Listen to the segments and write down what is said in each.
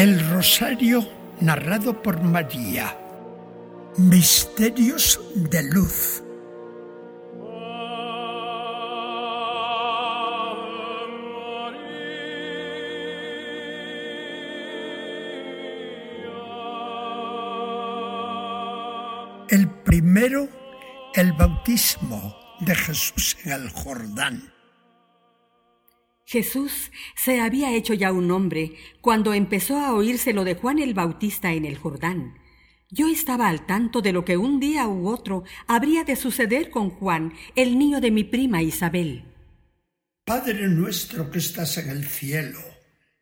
El Rosario narrado por María. Misterios de luz. El primero, el bautismo de Jesús en el Jordán. Jesús se había hecho ya un hombre cuando empezó a oírse lo de Juan el Bautista en el Jordán. Yo estaba al tanto de lo que un día u otro habría de suceder con Juan, el niño de mi prima Isabel. Padre nuestro que estás en el cielo,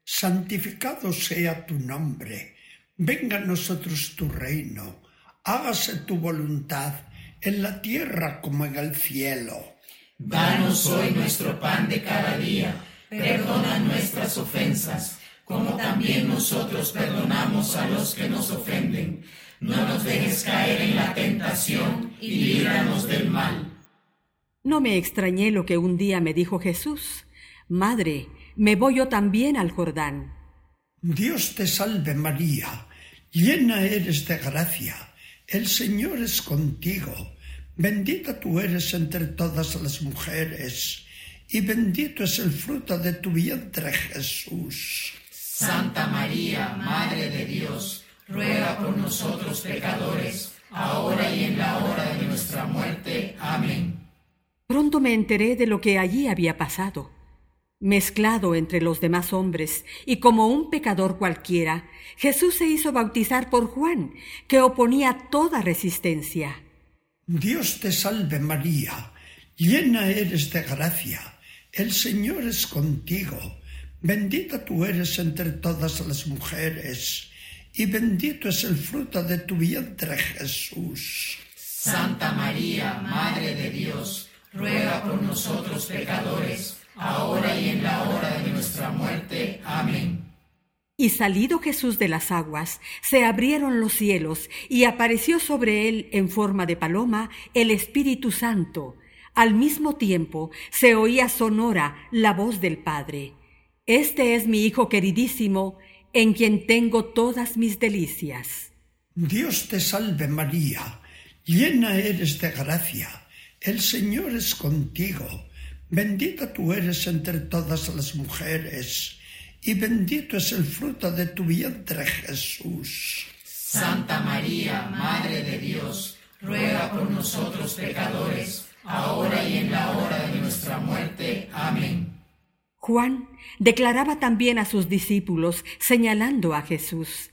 santificado sea tu nombre, venga a nosotros tu reino, hágase tu voluntad en la tierra como en el cielo. Danos hoy nuestro pan de cada día perdona nuestras ofensas, como también nosotros perdonamos a los que nos ofenden. No nos dejes caer en la tentación y líbranos del mal. No me extrañé lo que un día me dijo Jesús. Madre, me voy yo también al Jordán. Dios te salve María, llena eres de gracia, el Señor es contigo, bendita tú eres entre todas las mujeres y bendito es el fruto de tu vientre Jesús. Santa María, Madre de Dios, ruega por nosotros pecadores, ahora y en la hora de nuestra muerte. Amén. Pronto me enteré de lo que allí había pasado. Mezclado entre los demás hombres y como un pecador cualquiera, Jesús se hizo bautizar por Juan, que oponía toda resistencia. Dios te salve María, llena eres de gracia el Señor es contigo, bendita tú eres entre todas las mujeres, y bendito es el fruto de tu vientre Jesús. Santa María, Madre de Dios, ruega por nosotros pecadores, ahora y en la hora de nuestra muerte. Amén. Y salido Jesús de las aguas, se abrieron los cielos, y apareció sobre él en forma de paloma el Espíritu Santo, al mismo tiempo se oía sonora la voz del Padre. Este es mi Hijo queridísimo, en quien tengo todas mis delicias. Dios te salve María, llena eres de gracia, el Señor es contigo, bendita tú eres entre todas las mujeres, y bendito es el fruto de tu vientre Jesús. Santa María, Madre de Dios, ruega por nosotros pecadores, ahora y en la hora de nuestra muerte. Amén. Juan declaraba también a sus discípulos, señalando a Jesús,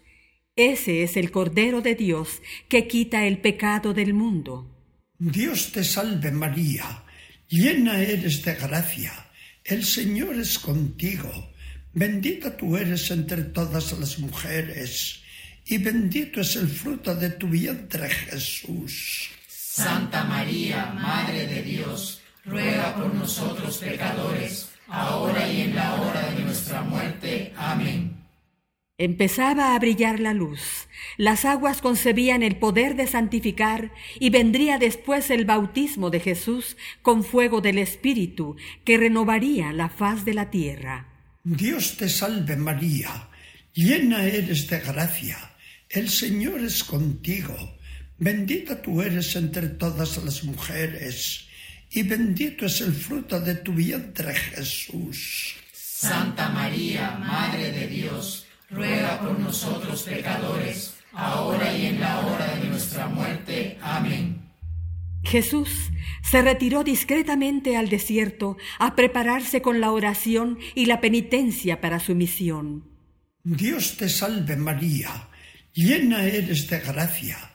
Ese es el Cordero de Dios que quita el pecado del mundo. Dios te salve María, llena eres de gracia, el Señor es contigo, bendita tú eres entre todas las mujeres, y bendito es el fruto de tu vientre Jesús. Santa María, Madre de Dios, ruega por nosotros pecadores, ahora y en la hora de nuestra muerte. Amén. Empezaba a brillar la luz, las aguas concebían el poder de santificar y vendría después el bautismo de Jesús con fuego del Espíritu que renovaría la faz de la tierra. Dios te salve María, llena eres de gracia, el Señor es contigo Bendita tú eres entre todas las mujeres, y bendito es el fruto de tu vientre Jesús. Santa María, Madre de Dios, ruega por nosotros pecadores, ahora y en la hora de nuestra muerte. Amén. Jesús se retiró discretamente al desierto a prepararse con la oración y la penitencia para su misión. Dios te salve María, llena eres de gracia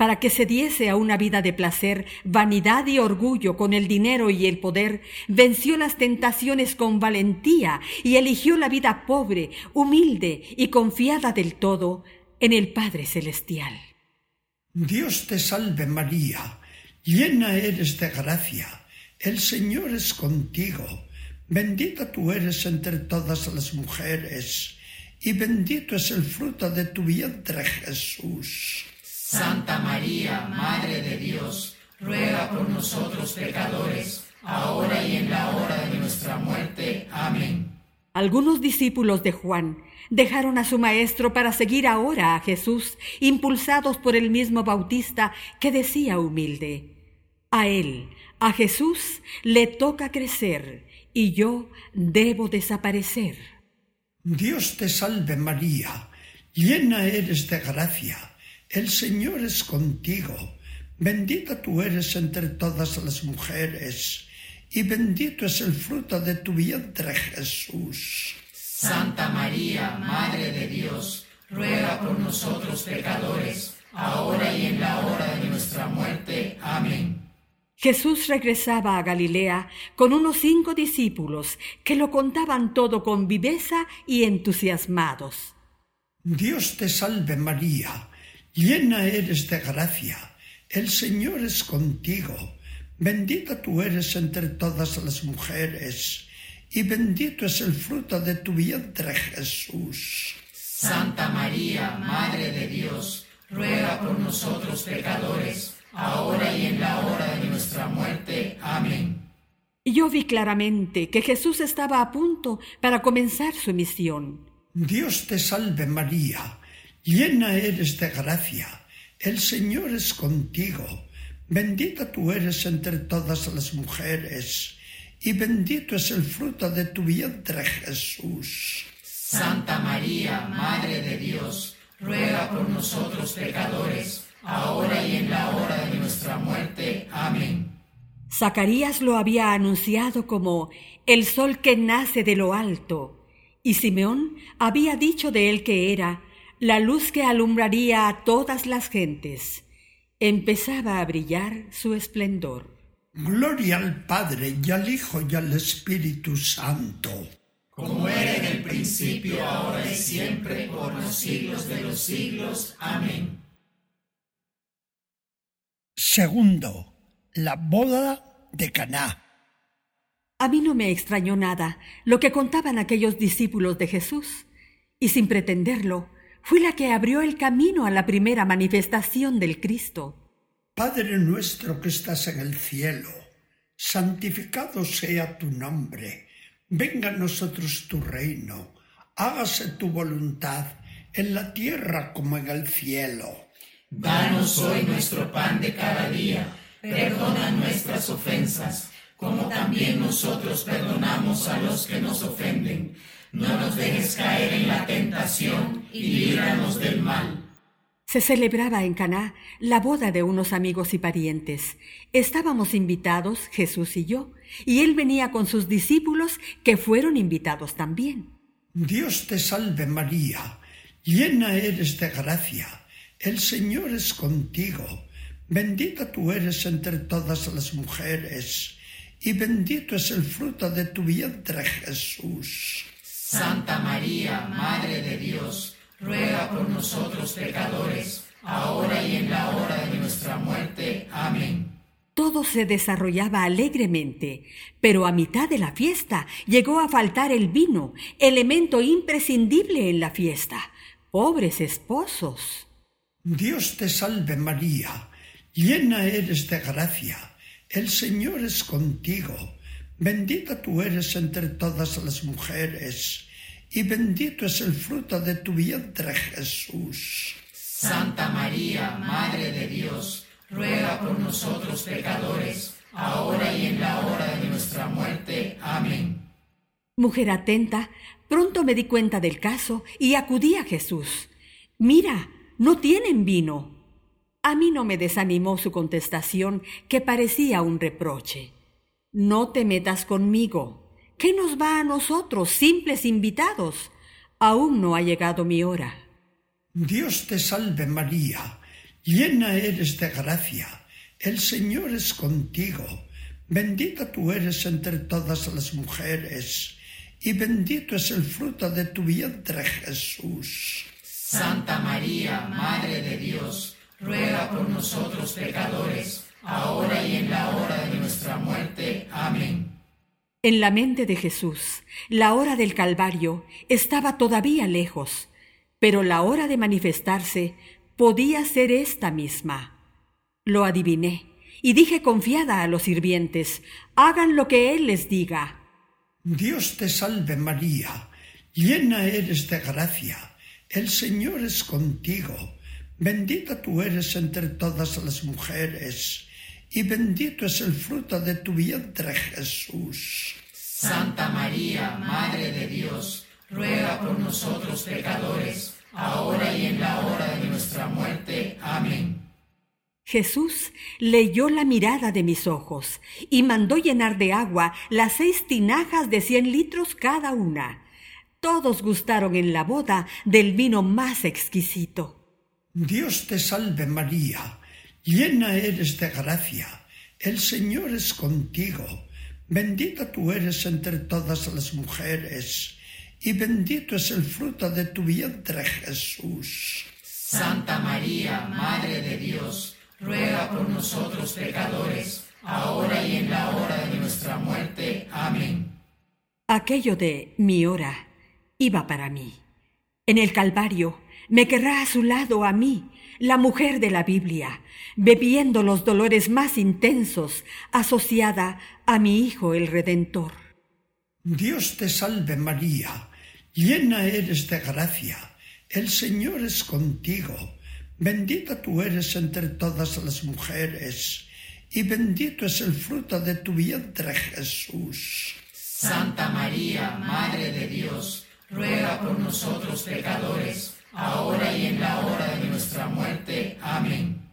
para que se diese a una vida de placer, vanidad y orgullo con el dinero y el poder, venció las tentaciones con valentía y eligió la vida pobre, humilde y confiada del todo en el Padre Celestial. Dios te salve María, llena eres de gracia, el Señor es contigo, bendita tú eres entre todas las mujeres, y bendito es el fruto de tu vientre Jesús. Santa María, Madre de Dios, ruega por nosotros pecadores, ahora y en la hora de nuestra muerte. Amén. Algunos discípulos de Juan dejaron a su maestro para seguir ahora a Jesús, impulsados por el mismo Bautista que decía humilde, a él, a Jesús, le toca crecer y yo debo desaparecer. Dios te salve María, llena eres de gracia, el Señor es contigo, bendita tú eres entre todas las mujeres, y bendito es el fruto de tu vientre Jesús. Santa María, Madre de Dios, ruega por nosotros pecadores, ahora y en la hora de nuestra muerte. Amén. Jesús regresaba a Galilea con unos cinco discípulos que lo contaban todo con viveza y entusiasmados. Dios te salve María, llena eres de gracia, el Señor es contigo, bendita tú eres entre todas las mujeres y bendito es el fruto de tu vientre Jesús. Santa María, Madre de Dios, ruega por nosotros pecadores, ahora y en la hora de nuestra muerte. Amén. Yo vi claramente que Jesús estaba a punto para comenzar su misión. Dios te salve María, llena eres de gracia, el Señor es contigo, bendita tú eres entre todas las mujeres y bendito es el fruto de tu vientre Jesús. Santa María, Madre de Dios, ruega por nosotros pecadores, ahora y en la hora de nuestra muerte. Amén. Zacarías lo había anunciado como el sol que nace de lo alto, y Simeón había dicho de él que era la luz que alumbraría a todas las gentes. Empezaba a brillar su esplendor. Gloria al Padre y al Hijo y al Espíritu Santo. Como era en el principio, ahora y siempre, por los siglos de los siglos. Amén. Segundo, la boda de Caná. A mí no me extrañó nada lo que contaban aquellos discípulos de Jesús, y sin pretenderlo, fui la que abrió el camino a la primera manifestación del Cristo. Padre nuestro que estás en el cielo, santificado sea tu nombre, venga a nosotros tu reino, hágase tu voluntad en la tierra como en el cielo. Danos hoy nuestro pan de cada día, perdona nuestras ofensas, como también nosotros perdonamos a los que nos ofenden. No nos dejes caer en la tentación y líbranos del mal se celebraba en Caná la boda de unos amigos y parientes. Estábamos invitados, Jesús y yo, y él venía con sus discípulos que fueron invitados también. Dios te salve María, llena eres de gracia, el Señor es contigo, bendita tú eres entre todas las mujeres, y bendito es el fruto de tu vientre Jesús. Santa María, Madre de Dios, ruega por nosotros pecadores, ahora y en la hora de nuestra muerte. Amén. Todo se desarrollaba alegremente, pero a mitad de la fiesta llegó a faltar el vino, elemento imprescindible en la fiesta. Pobres esposos. Dios te salve María, llena eres de gracia, el Señor es contigo, bendita tú eres entre todas las mujeres y bendito es el fruto de tu vientre Jesús. Santa María, Madre de Dios, ruega por nosotros pecadores, ahora y en la hora de nuestra muerte. Amén. Mujer atenta, pronto me di cuenta del caso y acudí a Jesús. Mira, no tienen vino. A mí no me desanimó su contestación, que parecía un reproche. No te metas conmigo. ¿Qué nos va a nosotros, simples invitados? Aún no ha llegado mi hora. Dios te salve María, llena eres de gracia, el Señor es contigo, bendita tú eres entre todas las mujeres, y bendito es el fruto de tu vientre Jesús. Santa María, Madre de Dios, ruega por nosotros pecadores, ahora y en la hora de nuestra muerte. Amén. En la mente de Jesús, la hora del Calvario estaba todavía lejos, pero la hora de manifestarse podía ser esta misma. Lo adiviné y dije confiada a los sirvientes, hagan lo que Él les diga. Dios te salve María, llena eres de gracia, el Señor es contigo, bendita tú eres entre todas las mujeres, y bendito es el fruto de tu vientre Jesús. Santa María, Madre de Dios, ruega por nosotros pecadores, ahora y en la hora de nuestra muerte. Amén. Jesús leyó la mirada de mis ojos y mandó llenar de agua las seis tinajas de cien litros cada una. Todos gustaron en la boda del vino más exquisito. Dios te salve María, llena eres de gracia, el Señor es contigo, bendita tú eres entre todas las mujeres, y bendito es el fruto de tu vientre Jesús. Santa María, Madre de Dios, ruega por nosotros pecadores, ahora y en la hora de nuestra muerte. Amén. Aquello de mi hora iba para mí. En el Calvario me querrá a su lado a mí, la mujer de la Biblia, bebiendo los dolores más intensos, asociada a mi Hijo el Redentor. Dios te salve María, llena eres de gracia, el Señor es contigo Bendita tú eres entre todas las mujeres, y bendito es el fruto de tu vientre Jesús. Santa María, Madre de Dios, ruega por nosotros pecadores, ahora y en la hora de nuestra muerte. Amén.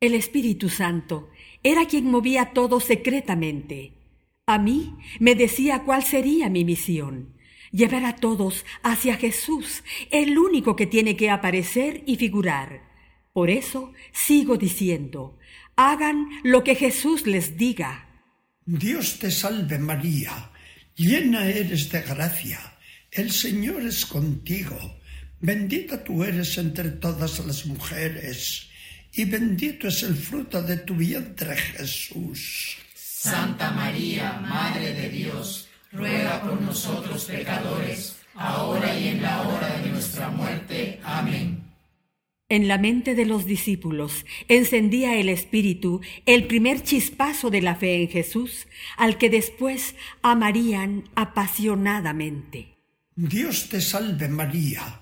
El Espíritu Santo era quien movía todo secretamente. A mí me decía cuál sería mi misión llevar a todos hacia Jesús, el único que tiene que aparecer y figurar. Por eso sigo diciendo, hagan lo que Jesús les diga. Dios te salve María, llena eres de gracia, el Señor es contigo, bendita tú eres entre todas las mujeres, y bendito es el fruto de tu vientre Jesús. Santa María, Madre de Dios, ruega por nosotros pecadores, ahora y en la hora de nuestra muerte. Amén. En la mente de los discípulos encendía el Espíritu el primer chispazo de la fe en Jesús, al que después amarían apasionadamente. Dios te salve María,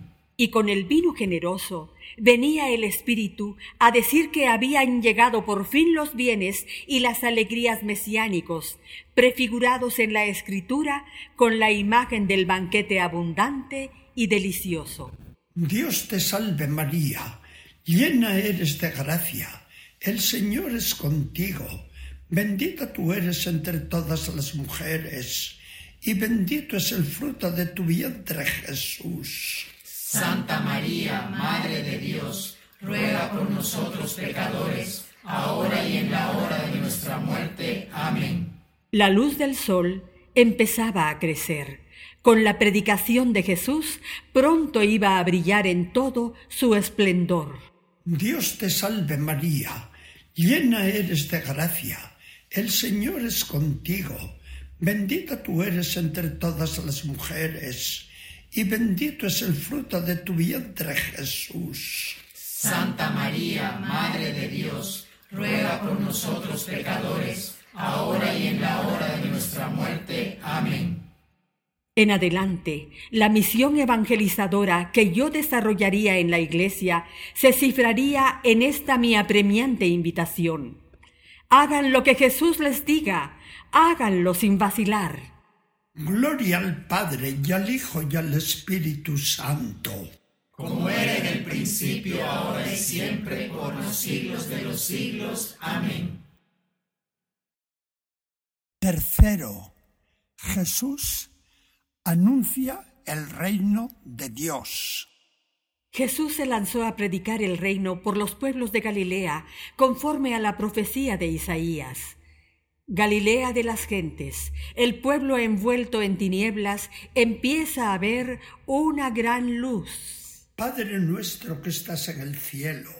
Y con el vino generoso venía el Espíritu a decir que habían llegado por fin los bienes y las alegrías mesiánicos, prefigurados en la Escritura con la imagen del banquete abundante y delicioso. Dios te salve María llena eres de gracia, el Señor es contigo, bendita tú eres entre todas las mujeres, y bendito es el fruto de tu vientre Jesús. Santa María, Madre de Dios, ruega por nosotros pecadores, ahora y en la hora de nuestra muerte. Amén. La luz del sol empezaba a crecer. Con la predicación de Jesús pronto iba a brillar en todo su esplendor. Dios te salve María, llena eres de gracia, el Señor es contigo, bendita tú eres entre todas las mujeres, y bendito es el fruto de tu vientre Jesús. Santa María, Madre de Dios, ruega por nosotros pecadores, ahora y en la hora de nuestra muerte. Amén. En adelante, la misión evangelizadora que yo desarrollaría en la Iglesia se cifraría en esta mi apremiante invitación. Hagan lo que Jesús les diga, háganlo sin vacilar. Gloria al Padre y al Hijo y al Espíritu Santo. Como era en el principio, ahora y siempre, por los siglos de los siglos. Amén. Tercero, Jesús anuncia el reino de Dios. Jesús se lanzó a predicar el reino por los pueblos de Galilea, conforme a la profecía de Isaías. Galilea de las gentes, el pueblo envuelto en tinieblas empieza a ver una gran luz. Padre nuestro que estás en el cielo,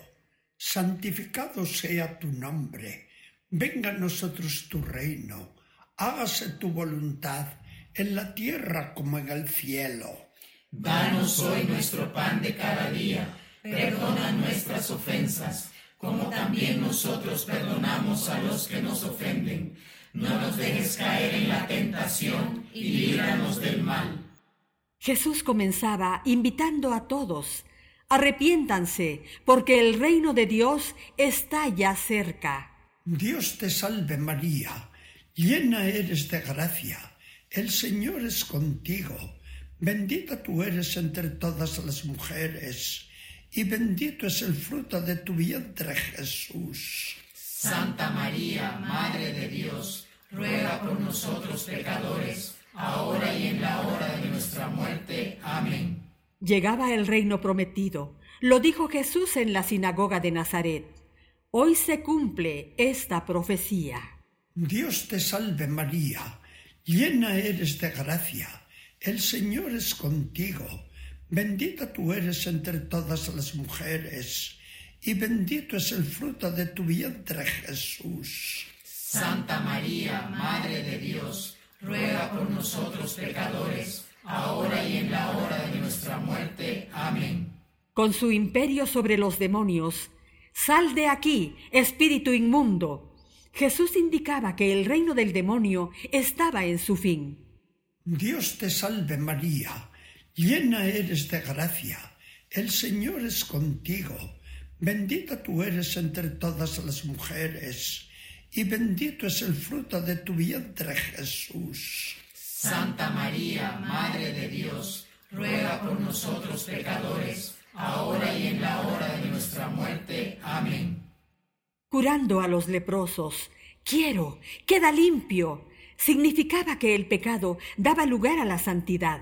santificado sea tu nombre, venga a nosotros tu reino, hágase tu voluntad en la tierra como en el cielo. Danos hoy nuestro pan de cada día, perdona nuestras ofensas, como también nosotros perdonamos a los que nos ofenden. No nos dejes caer en la tentación y líbranos del mal. Jesús comenzaba invitando a todos, arrepiéntanse, porque el reino de Dios está ya cerca. Dios te salve María, llena eres de gracia, el Señor es contigo Bendita tú eres entre todas las mujeres, y bendito es el fruto de tu vientre Jesús. Santa María, Madre de Dios, ruega por nosotros pecadores, ahora y en la hora de nuestra muerte. Amén. Llegaba el reino prometido. Lo dijo Jesús en la sinagoga de Nazaret. Hoy se cumple esta profecía. Dios te salve María, llena eres de gracia el Señor es contigo, bendita tú eres entre todas las mujeres, y bendito es el fruto de tu vientre Jesús. Santa María, Madre de Dios, ruega por nosotros pecadores, ahora y en la hora de nuestra muerte. Amén. Con su imperio sobre los demonios, sal de aquí, espíritu inmundo. Jesús indicaba que el reino del demonio estaba en su fin. Dios te salve María, llena eres de gracia, el Señor es contigo, bendita tú eres entre todas las mujeres, y bendito es el fruto de tu vientre Jesús. Santa María, Madre de Dios, ruega por nosotros pecadores, ahora y en la hora de nuestra muerte. Amén. Curando a los leprosos, quiero, queda limpio significaba que el pecado daba lugar a la santidad.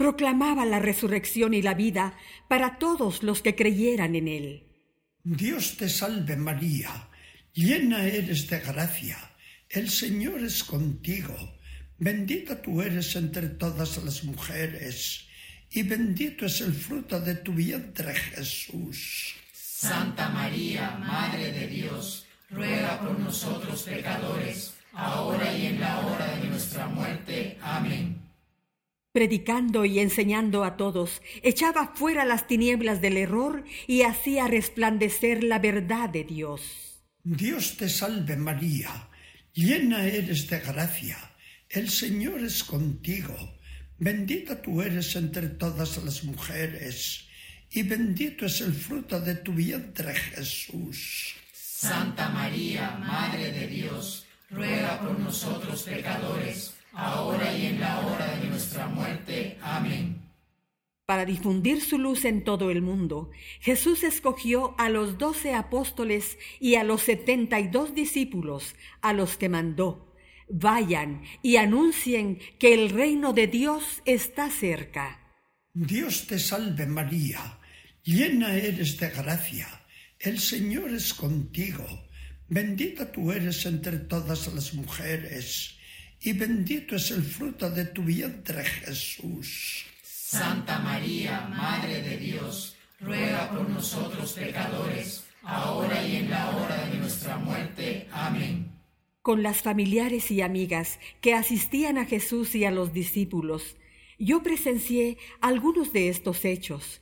Proclamaba la resurrección y la vida para todos los que creyeran en él. Dios te salve María, llena eres de gracia, el Señor es contigo, bendita tú eres entre todas las mujeres, y bendito es el fruto de tu vientre Jesús. Santa María, Madre de Dios, ruega por nosotros pecadores, ahora Predicando y enseñando a todos, echaba fuera las tinieblas del error y hacía resplandecer la verdad de Dios. Dios te salve María, llena eres de gracia, el Señor es contigo, bendita tú eres entre todas las mujeres, y bendito es el fruto de tu vientre Jesús. Santa María, Madre de Dios, ruega por nosotros pecadores, ahora y en la hora de nuestra muerte. Amén. Para difundir su luz en todo el mundo, Jesús escogió a los doce apóstoles y a los setenta y dos discípulos, a los que mandó. Vayan y anuncien que el reino de Dios está cerca. Dios te salve María, llena eres de gracia, el Señor es contigo Bendita tú eres entre todas las mujeres, y bendito es el fruto de tu vientre Jesús. Santa María, Madre de Dios, ruega por nosotros pecadores, ahora y en la hora de nuestra muerte. Amén. Con las familiares y amigas que asistían a Jesús y a los discípulos, yo presencié algunos de estos hechos,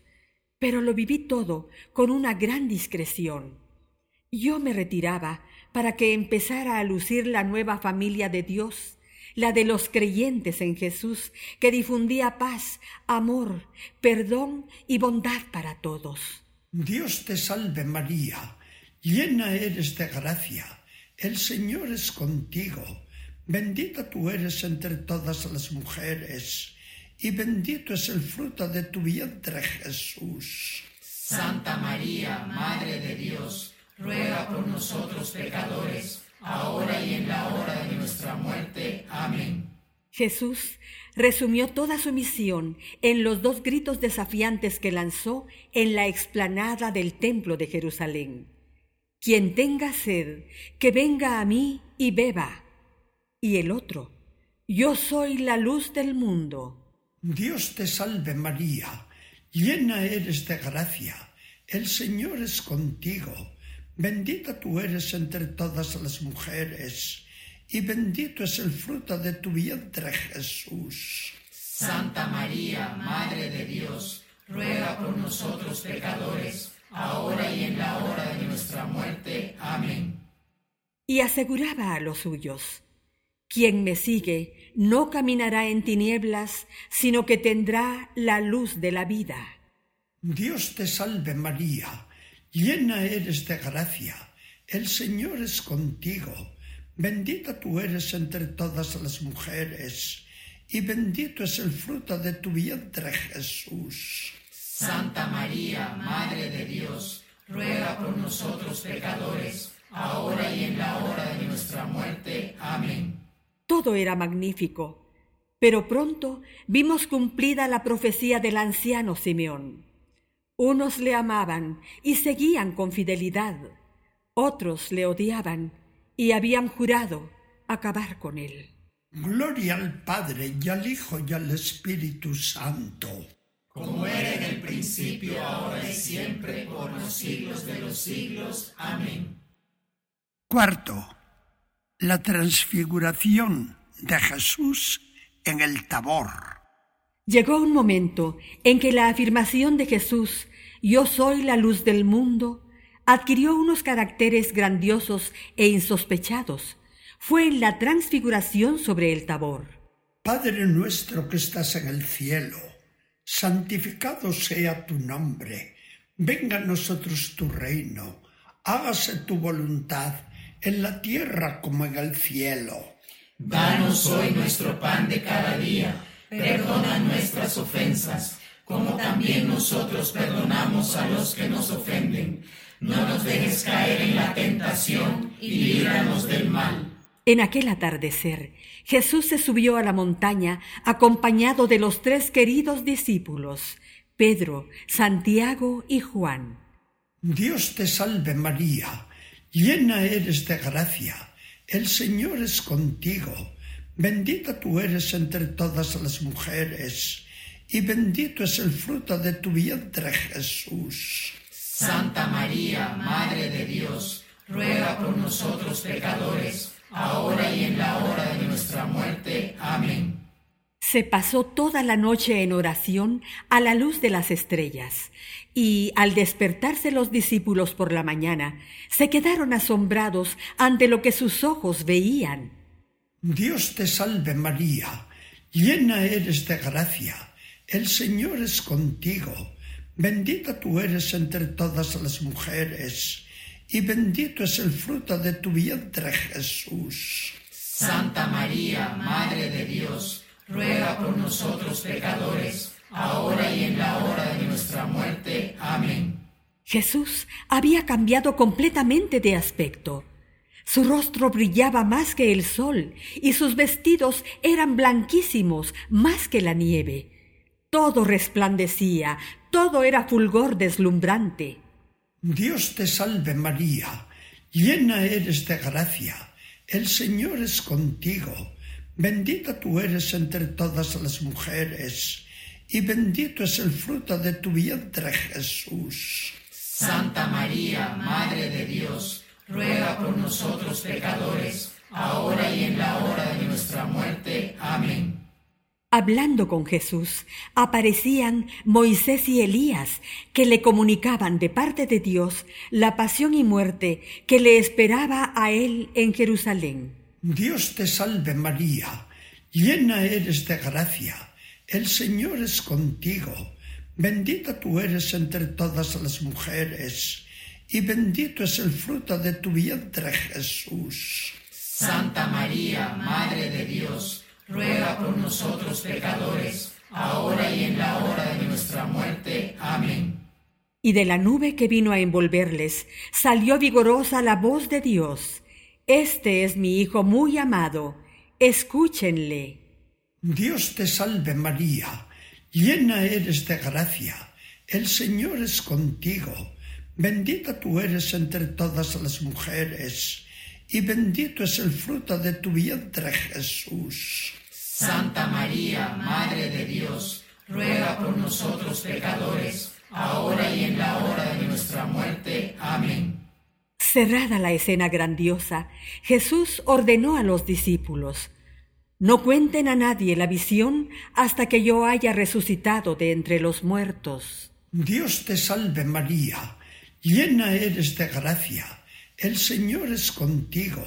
pero lo viví todo con una gran discreción. Yo me retiraba para que empezara a lucir la nueva familia de Dios, la de los creyentes en Jesús, que difundía paz, amor, perdón y bondad para todos. Dios te salve María, llena eres de gracia, el Señor es contigo, bendita tú eres entre todas las mujeres, y bendito es el fruto de tu vientre Jesús. Santa María, Madre de Dios, ruega por nosotros pecadores, ahora y en la hora de nuestra muerte. Amén. Jesús resumió toda su misión en los dos gritos desafiantes que lanzó en la explanada del Templo de Jerusalén. Quien tenga sed, que venga a mí y beba. Y el otro, yo soy la luz del mundo. Dios te salve María, llena eres de gracia, el Señor es contigo, bendita tú eres entre todas las mujeres y bendito es el fruto de tu vientre Jesús. Santa María, Madre de Dios, ruega por nosotros pecadores, ahora y en la hora de nuestra muerte. Amén. Y aseguraba a los suyos, quien me sigue no caminará en tinieblas, sino que tendrá la luz de la vida. Dios te salve María, llena eres de gracia, el Señor es contigo Bendita tú eres entre todas las mujeres, y bendito es el fruto de tu vientre Jesús. Santa María, Madre de Dios, ruega por nosotros pecadores, ahora y en la hora de nuestra muerte. Amén. Todo era magnífico, pero pronto vimos cumplida la profecía del anciano Simeón. Unos le amaban y seguían con fidelidad, otros le odiaban y habían jurado acabar con él. Gloria al Padre y al Hijo y al Espíritu Santo. Como era en el principio, ahora y siempre, por los siglos de los siglos. Amén. Cuarto, la transfiguración de Jesús en el Tabor. Llegó un momento en que la afirmación de Jesús, yo soy la luz del mundo, adquirió unos caracteres grandiosos e insospechados. Fue en la transfiguración sobre el tabor. Padre nuestro que estás en el cielo, santificado sea tu nombre, venga a nosotros tu reino, hágase tu voluntad en la tierra como en el cielo. Danos hoy nuestro pan de cada día, perdona nuestras ofensas, como también nosotros perdonamos a los que nos ofenden no nos dejes caer en la tentación y líbranos del mal. En aquel atardecer, Jesús se subió a la montaña acompañado de los tres queridos discípulos, Pedro, Santiago y Juan. Dios te salve María, llena eres de gracia, el Señor es contigo, bendita tú eres entre todas las mujeres, y bendito es el fruto de tu vientre Jesús. Santa María, Madre de Dios, ruega por nosotros pecadores, ahora y en la hora de nuestra muerte. Amén. Se pasó toda la noche en oración a la luz de las estrellas, y al despertarse los discípulos por la mañana, se quedaron asombrados ante lo que sus ojos veían. Dios te salve María, llena eres de gracia, el Señor es contigo Bendita tú eres entre todas las mujeres, y bendito es el fruto de tu vientre Jesús. Santa María, Madre de Dios, ruega por nosotros pecadores, ahora y en la hora de nuestra muerte. Amén. Jesús había cambiado completamente de aspecto. Su rostro brillaba más que el sol y sus vestidos eran blanquísimos más que la nieve. Todo resplandecía, todo era fulgor deslumbrante. Dios te salve María, llena eres de gracia, el Señor es contigo, bendita tú eres entre todas las mujeres, y bendito es el fruto de tu vientre Jesús. Santa María, Madre de Dios, ruega por nosotros pecadores, ahora y en la hora de nuestra muerte. Amén. Hablando con Jesús, aparecían Moisés y Elías, que le comunicaban de parte de Dios la pasión y muerte que le esperaba a él en Jerusalén. Dios te salve María, llena eres de gracia, el Señor es contigo, Bendita tú eres entre todas las mujeres, y bendito es el fruto de tu vientre, Jesús. Santa María, Madre de Dios, ruega por nosotros pecadores, ahora y en la hora de nuestra muerte. Amén. Y de la nube que vino a envolverles salió vigorosa la voz de Dios. Este es mi Hijo muy amado, escúchenle. Dios te salve María, llena eres de gracia, el Señor es contigo, bendita tú eres entre todas las mujeres, y bendito es el fruto de tu vientre Jesús. Santa María, Madre de Dios, ruega por nosotros pecadores, ahora y en la hora de nuestra muerte. Amén. Cerrada la escena grandiosa, Jesús ordenó a los discípulos, No cuenten a nadie la visión hasta que yo haya resucitado de entre los muertos. Dios te salve María, llena eres de gracia, el Señor es contigo,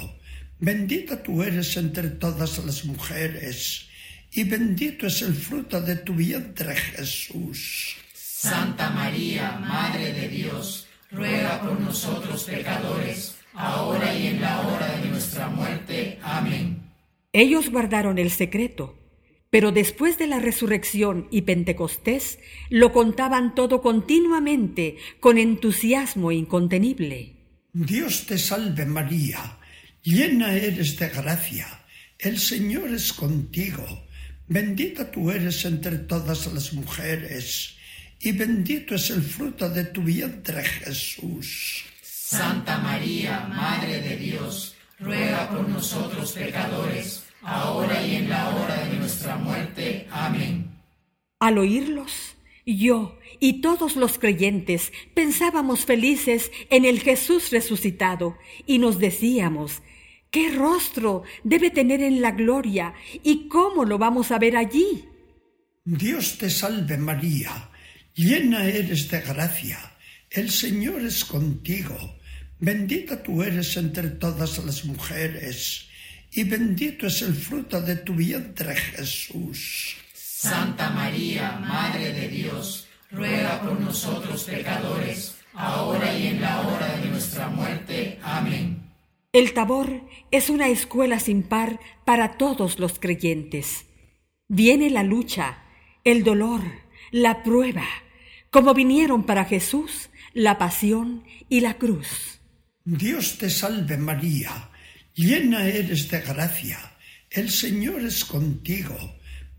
bendita tú eres entre todas las mujeres, y bendito es el fruto de tu vientre Jesús. Santa María, Madre de Dios, ruega por nosotros pecadores, ahora y en la hora de nuestra muerte. Amén. Ellos guardaron el secreto, pero después de la resurrección y Pentecostés lo contaban todo continuamente con entusiasmo incontenible. Dios te salve María, llena eres de gracia, el Señor es contigo, bendita tú eres entre todas las mujeres y bendito es el fruto de tu vientre Jesús. Santa María, Madre de Dios, ruega por nosotros pecadores, ahora y en la hora de nuestra muerte. Amén. Al oírlos, yo y todos los creyentes pensábamos felices en el Jesús resucitado y nos decíamos, ¿qué rostro debe tener en la gloria y cómo lo vamos a ver allí? Dios te salve María Llena eres de gracia, el Señor es contigo, bendita tú eres entre todas las mujeres, y bendito es el fruto de tu vientre Jesús. Santa María, Madre de Dios, ruega por nosotros pecadores, ahora y en la hora de nuestra muerte. Amén. El Tabor es una escuela sin par para todos los creyentes. Viene la lucha, el dolor, la prueba, como vinieron para Jesús la pasión y la cruz. Dios te salve María, llena eres de gracia, el Señor es contigo,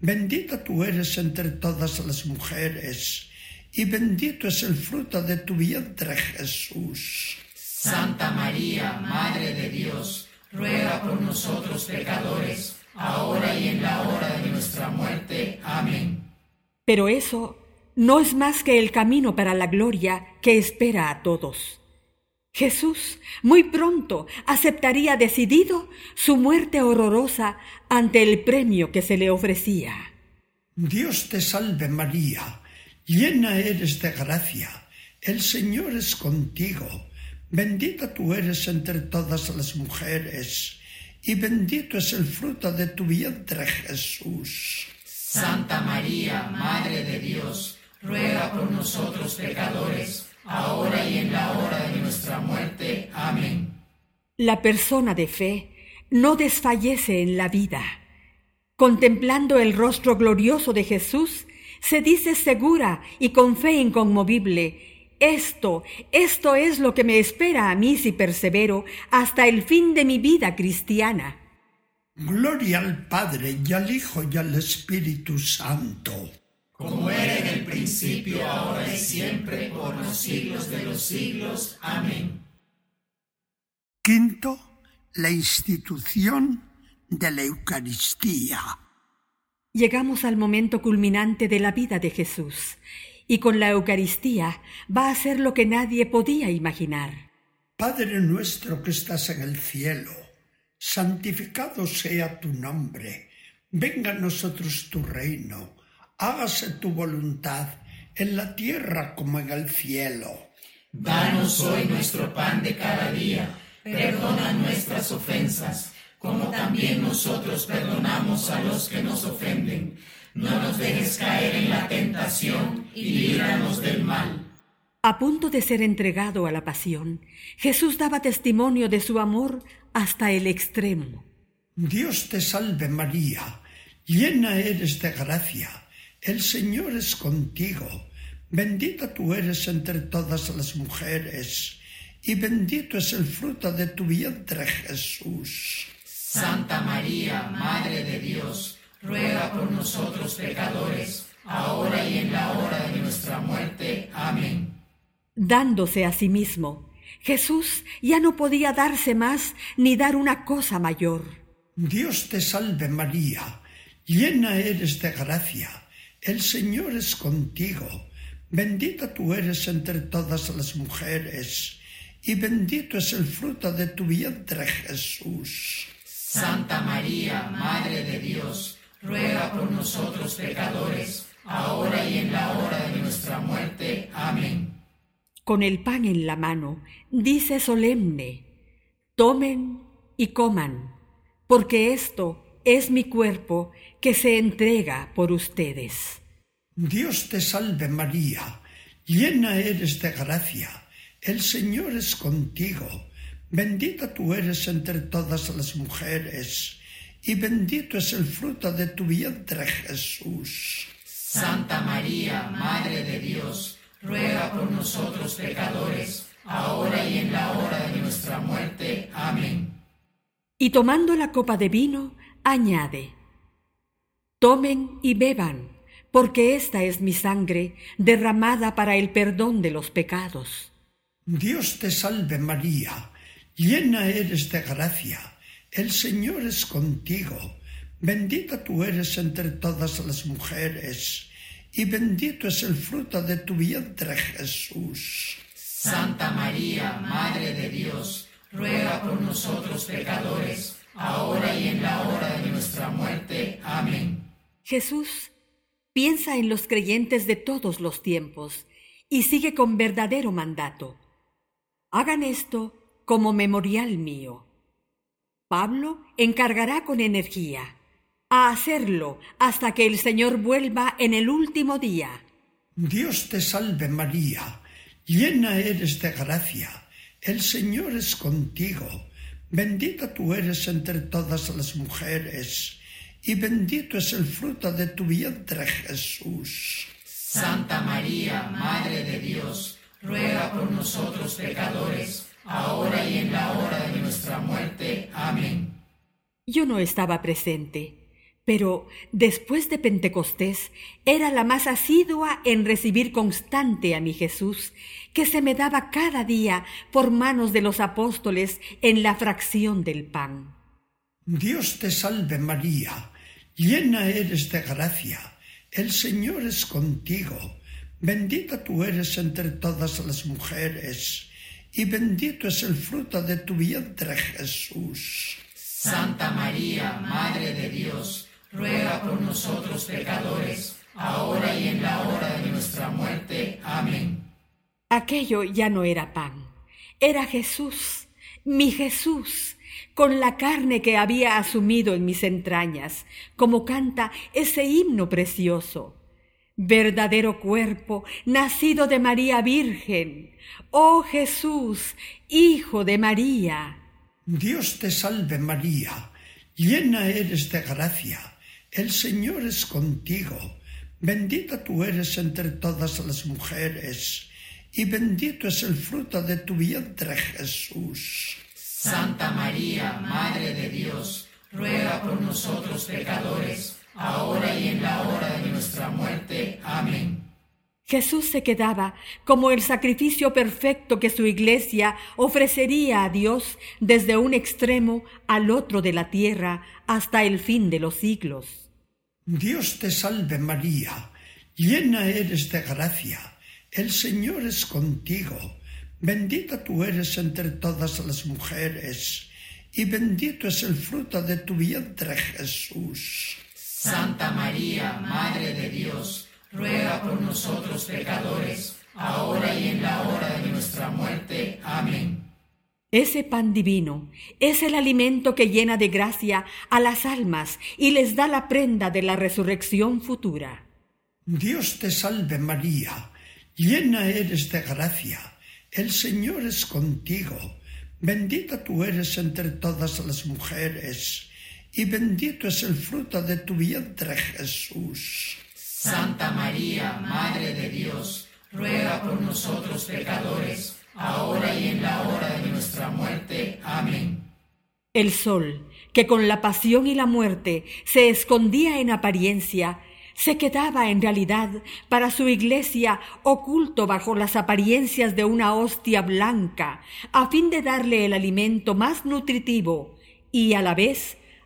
bendita tú eres entre todas las mujeres, y bendito es el fruto de tu vientre Jesús. Santa María, Madre de Dios, ruega por nosotros pecadores, ahora y en la hora de nuestra muerte. Amén. Pero eso no es más que el camino para la gloria que espera a todos. Jesús muy pronto aceptaría decidido su muerte horrorosa ante el premio que se le ofrecía. Dios te salve María, llena eres de gracia, el Señor es contigo, bendita tú eres entre todas las mujeres, y bendito es el fruto de tu vientre Jesús. Santa María, Madre de Dios, ruega por nosotros pecadores, ahora y La persona de fe no desfallece en la vida. Contemplando el rostro glorioso de Jesús, se dice segura y con fe inconmovible, esto, esto es lo que me espera a mí si persevero hasta el fin de mi vida cristiana. Gloria al Padre y al Hijo y al Espíritu Santo. Como era en el principio, ahora y siempre, por los siglos de los siglos. Amén. Quinto, la institución de la Eucaristía. Llegamos al momento culminante de la vida de Jesús, y con la Eucaristía va a ser lo que nadie podía imaginar. Padre nuestro que estás en el cielo, santificado sea tu nombre, venga a nosotros tu reino, hágase tu voluntad en la tierra como en el cielo. Danos hoy nuestro pan de cada día, perdona nuestras ofensas, como también nosotros perdonamos a los que nos ofenden no nos dejes caer en la tentación y líbranos del mal. A punto de ser entregado a la pasión, Jesús daba testimonio de su amor hasta el extremo. Dios te salve María, llena eres de gracia, el Señor es contigo, bendita tú eres entre todas las mujeres, y bendito es el fruto de tu vientre Jesús. Santa María, Madre de Dios, ruega por nosotros pecadores, ahora y en la hora de nuestra muerte. Amén. Dándose a sí mismo, Jesús ya no podía darse más ni dar una cosa mayor. Dios te salve María, llena eres de gracia, el Señor es contigo, bendita tú eres entre todas las mujeres, y bendito es el fruto de tu vientre Jesús. Santa María, Madre de Dios, ruega por nosotros pecadores, ahora y en la hora de nuestra muerte. Amén. Con el pan en la mano, dice solemne, tomen y coman, porque esto es mi cuerpo que se entrega por ustedes. Dios te salve María, llena eres de gracia, el Señor es contigo, bendita tú eres entre todas las mujeres, y bendito es el fruto de tu vientre Jesús. Santa María, Madre de Dios, ruega por nosotros pecadores, ahora y en la hora de nuestra muerte. Amén. Y tomando la copa de vino, añade, Tomen y beban, porque esta es mi sangre derramada para el perdón de los pecados. Dios te salve María, llena eres de gracia, el Señor es contigo, bendita tú eres entre todas las mujeres, y bendito es el fruto de tu vientre Jesús. Santa María, Madre de Dios, ruega por nosotros pecadores, ahora y en la hora de nuestra muerte. Amén. Jesús piensa en los creyentes de todos los tiempos y sigue con verdadero mandato. Hagan esto como memorial mío. Pablo encargará con energía a hacerlo hasta que el Señor vuelva en el último día. Dios te salve María, llena eres de gracia, el Señor es contigo, bendita tú eres entre todas las mujeres, y bendito es el fruto de tu vientre Jesús. Santa María, Madre de Dios, ruega por nosotros pecadores, ahora y en la hora de nuestra muerte. Amén. Yo no estaba presente pero después de Pentecostés era la más asidua en recibir constante a mi Jesús, que se me daba cada día por manos de los apóstoles en la fracción del pan. Dios te salve María, llena eres de gracia, el Señor es contigo, bendita tú eres entre todas las mujeres, y bendito es el fruto de tu vientre Jesús. Santa María, Madre de Dios, ruega por nosotros pecadores, ahora y en la hora de nuestra muerte. Amén. Aquello ya no era pan, era Jesús, mi Jesús, con la carne que había asumido en mis entrañas, como canta ese himno precioso. Verdadero cuerpo, nacido de María Virgen, oh Jesús, Hijo de María. Dios te salve María, llena eres de gracia el Señor es contigo, bendita tú eres entre todas las mujeres, y bendito es el fruto de tu vientre Jesús. Santa María, Madre de Dios, ruega por nosotros pecadores, ahora y en la hora de nuestra muerte. Amén. Jesús se quedaba como el sacrificio perfecto que su iglesia ofrecería a Dios desde un extremo al otro de la tierra hasta el fin de los siglos. Dios te salve María, llena eres de gracia, el Señor es contigo, bendita tú eres entre todas las mujeres, y bendito es el fruto de tu vientre Jesús. Santa María, Madre de Dios, ruega por nosotros pecadores, ahora y en la hora de nuestra muerte. Amén. Ese pan divino es el alimento que llena de gracia a las almas y les da la prenda de la resurrección futura. Dios te salve María, llena eres de gracia, el Señor es contigo, bendita tú eres entre todas las mujeres, y bendito es el fruto de tu vientre Jesús. Santa María, Madre de Dios, ruega por nosotros pecadores, ahora y en la hora de nuestra muerte. Amén. El sol, que con la pasión y la muerte se escondía en apariencia, se quedaba en realidad para su iglesia oculto bajo las apariencias de una hostia blanca, a fin de darle el alimento más nutritivo y a la vez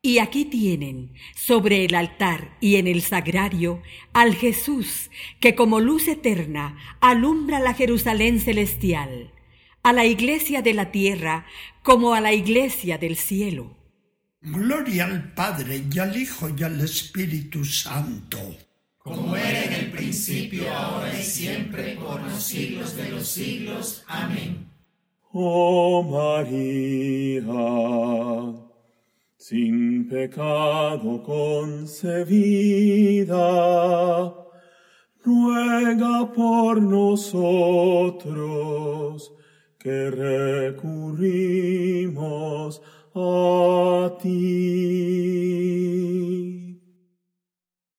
Y aquí tienen, sobre el altar y en el sagrario, al Jesús que como luz eterna alumbra la Jerusalén celestial a la iglesia de la tierra como a la iglesia del cielo. Gloria al Padre y al Hijo y al Espíritu Santo. Como era en el principio, ahora y siempre, por los siglos de los siglos. Amén. Oh María, sin pecado concebida, ruega por nosotros que recurrimos a ti.